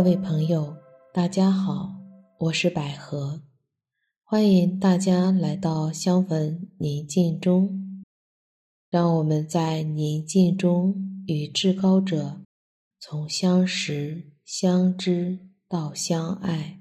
各位朋友，大家好，我是百合，欢迎大家来到香焚宁静中，让我们在宁静中与至高者从相识、相知到相爱。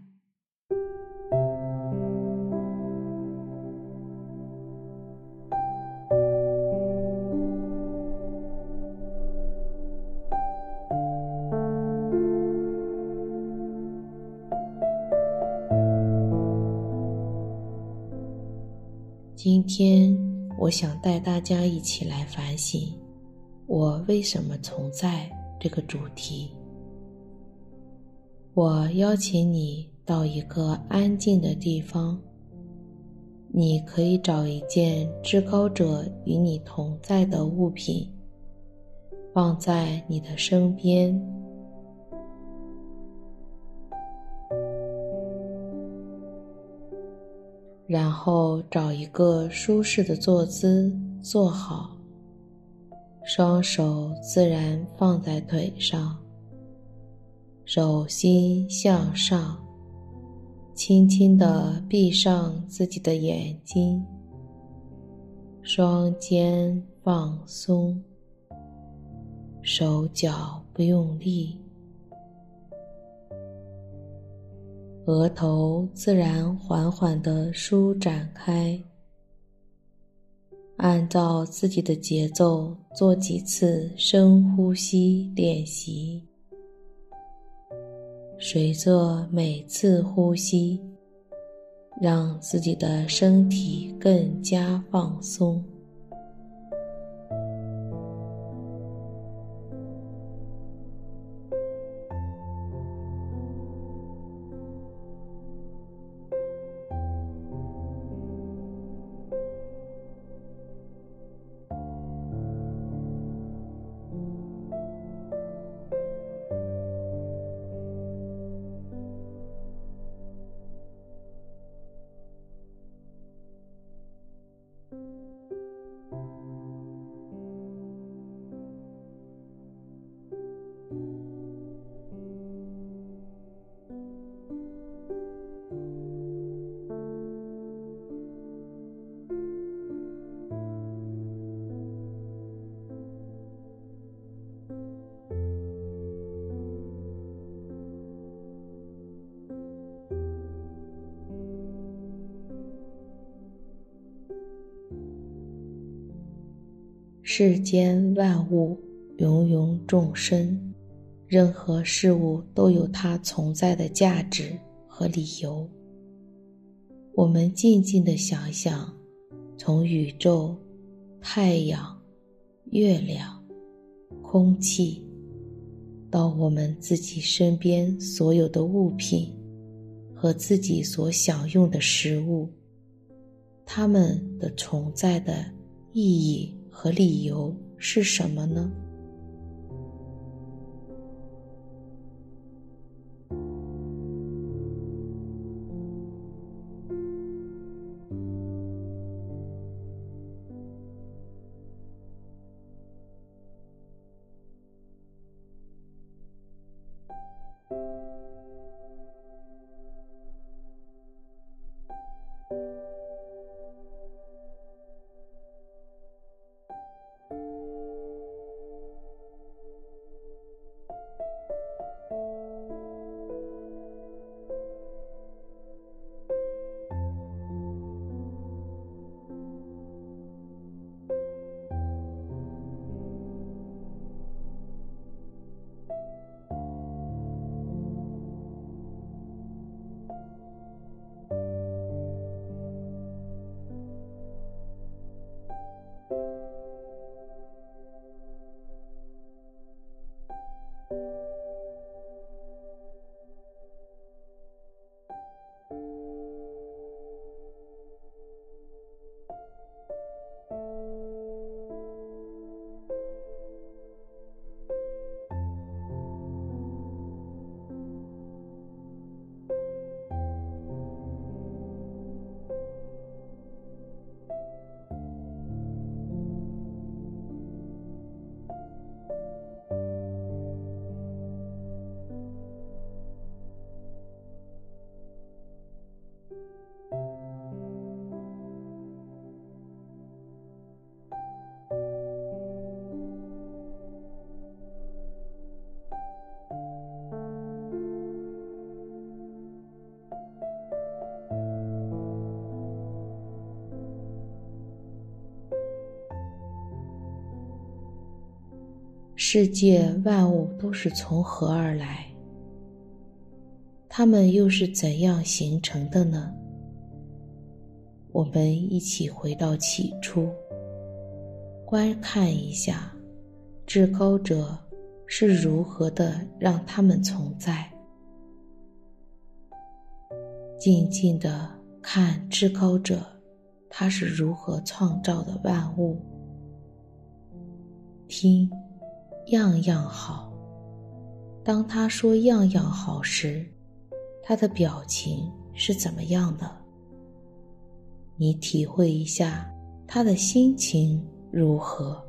今天，我想带大家一起来反省“我为什么存在”这个主题。我邀请你到一个安静的地方，你可以找一件至高者与你同在的物品，放在你的身边。然后找一个舒适的坐姿坐好，双手自然放在腿上，手心向上，轻轻地闭上自己的眼睛，双肩放松，手脚不用力。额头自然缓缓地舒展开，按照自己的节奏做几次深呼吸练习。随着每次呼吸，让自己的身体更加放松。世间万物，芸芸众生，任何事物都有它存在的价值和理由。我们静静地想想，从宇宙、太阳、月亮、空气，到我们自己身边所有的物品和自己所享用的食物，它们的存在的意义。和理由是什么呢？世界万物都是从何而来？它们又是怎样形成的呢？我们一起回到起初，观看一下至高者是如何的让它们存在。静静的看至高者，他是如何创造的万物。听。样样好。当他说“样样好”时，他的表情是怎么样的？你体会一下他的心情如何？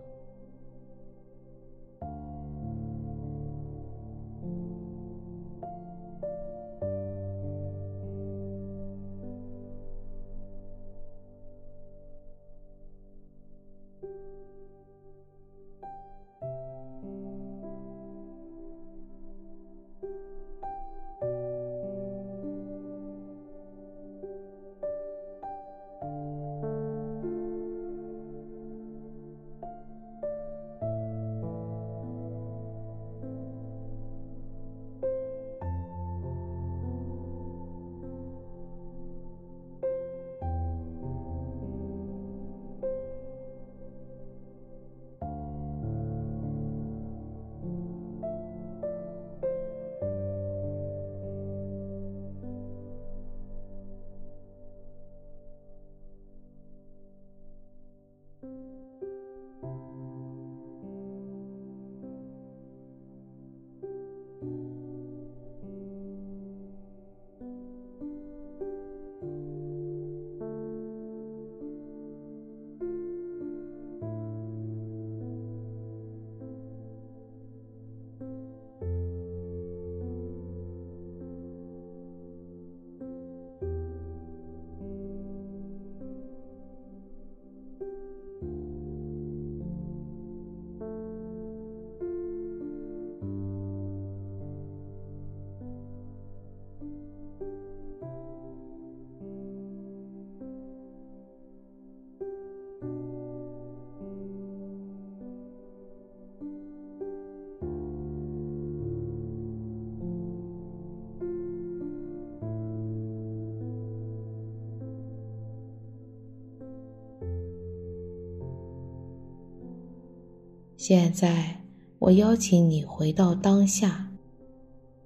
现在，我邀请你回到当下，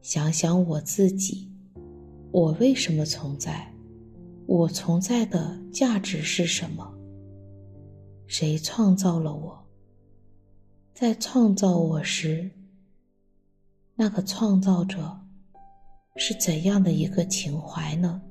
想想我自己，我为什么存在？我存在的价值是什么？谁创造了我？在创造我时，那个创造者是怎样的一个情怀呢？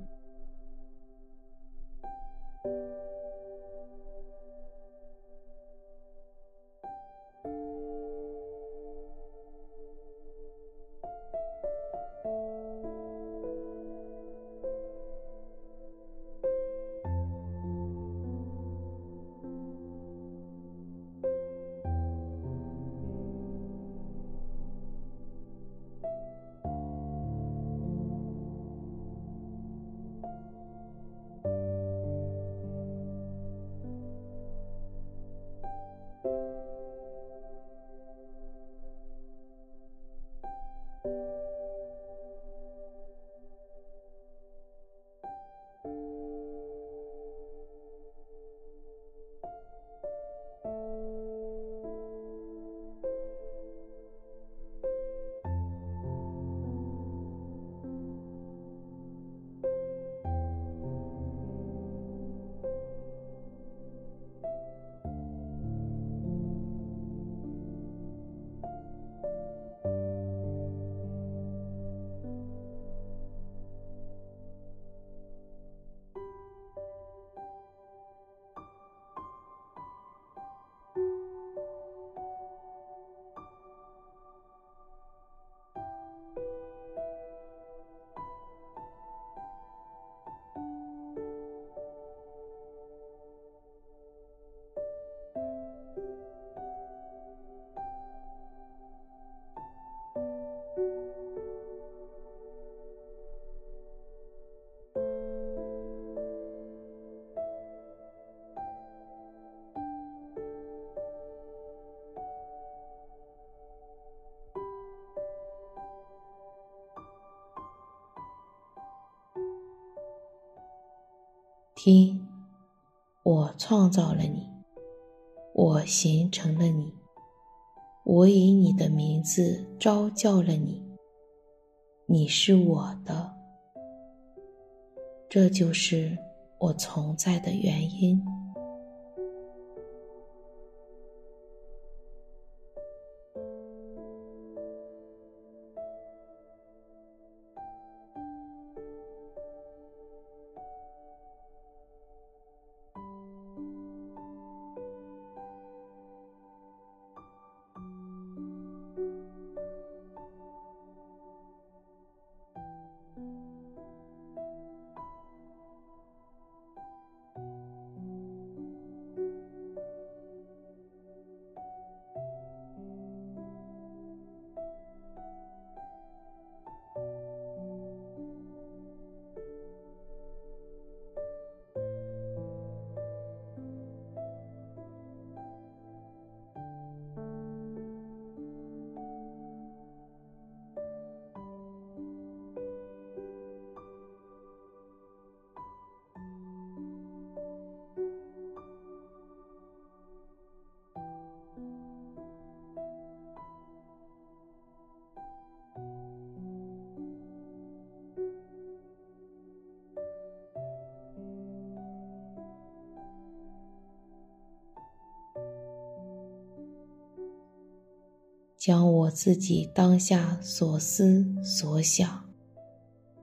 听，我创造了你，我形成了你，我以你的名字招叫了你，你是我的，这就是我存在的原因。将我自己当下所思所想，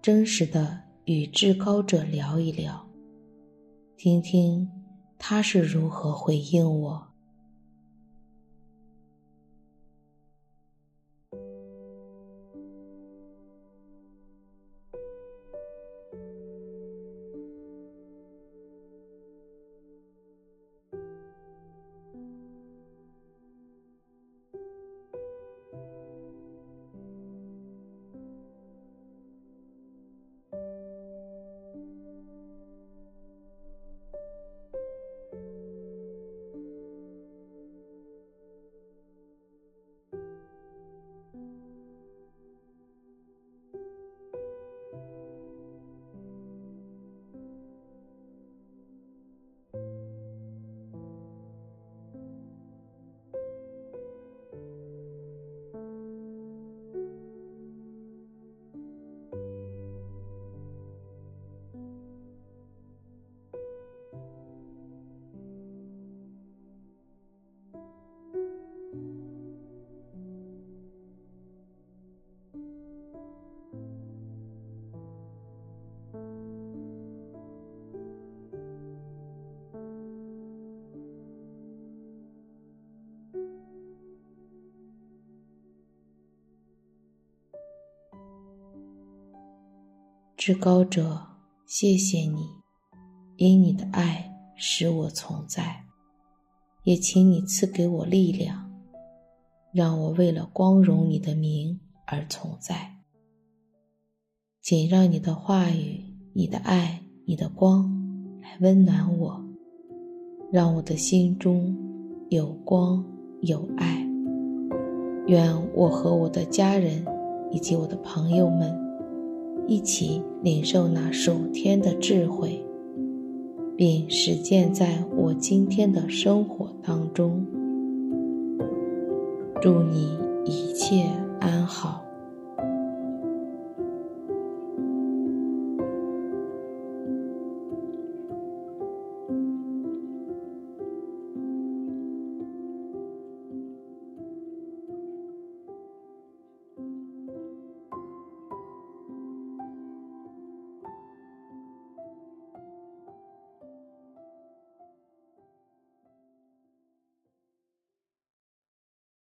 真实的与至高者聊一聊，听听他是如何回应我。至高者，谢谢你，因你的爱使我存在，也请你赐给我力量，让我为了光荣你的名而存在。请让你的话语、你的爱、你的光来温暖我，让我的心中有光有爱。愿我和我的家人以及我的朋友们。一起领受那属天的智慧，并实践在我今天的生活当中。祝你一切安好。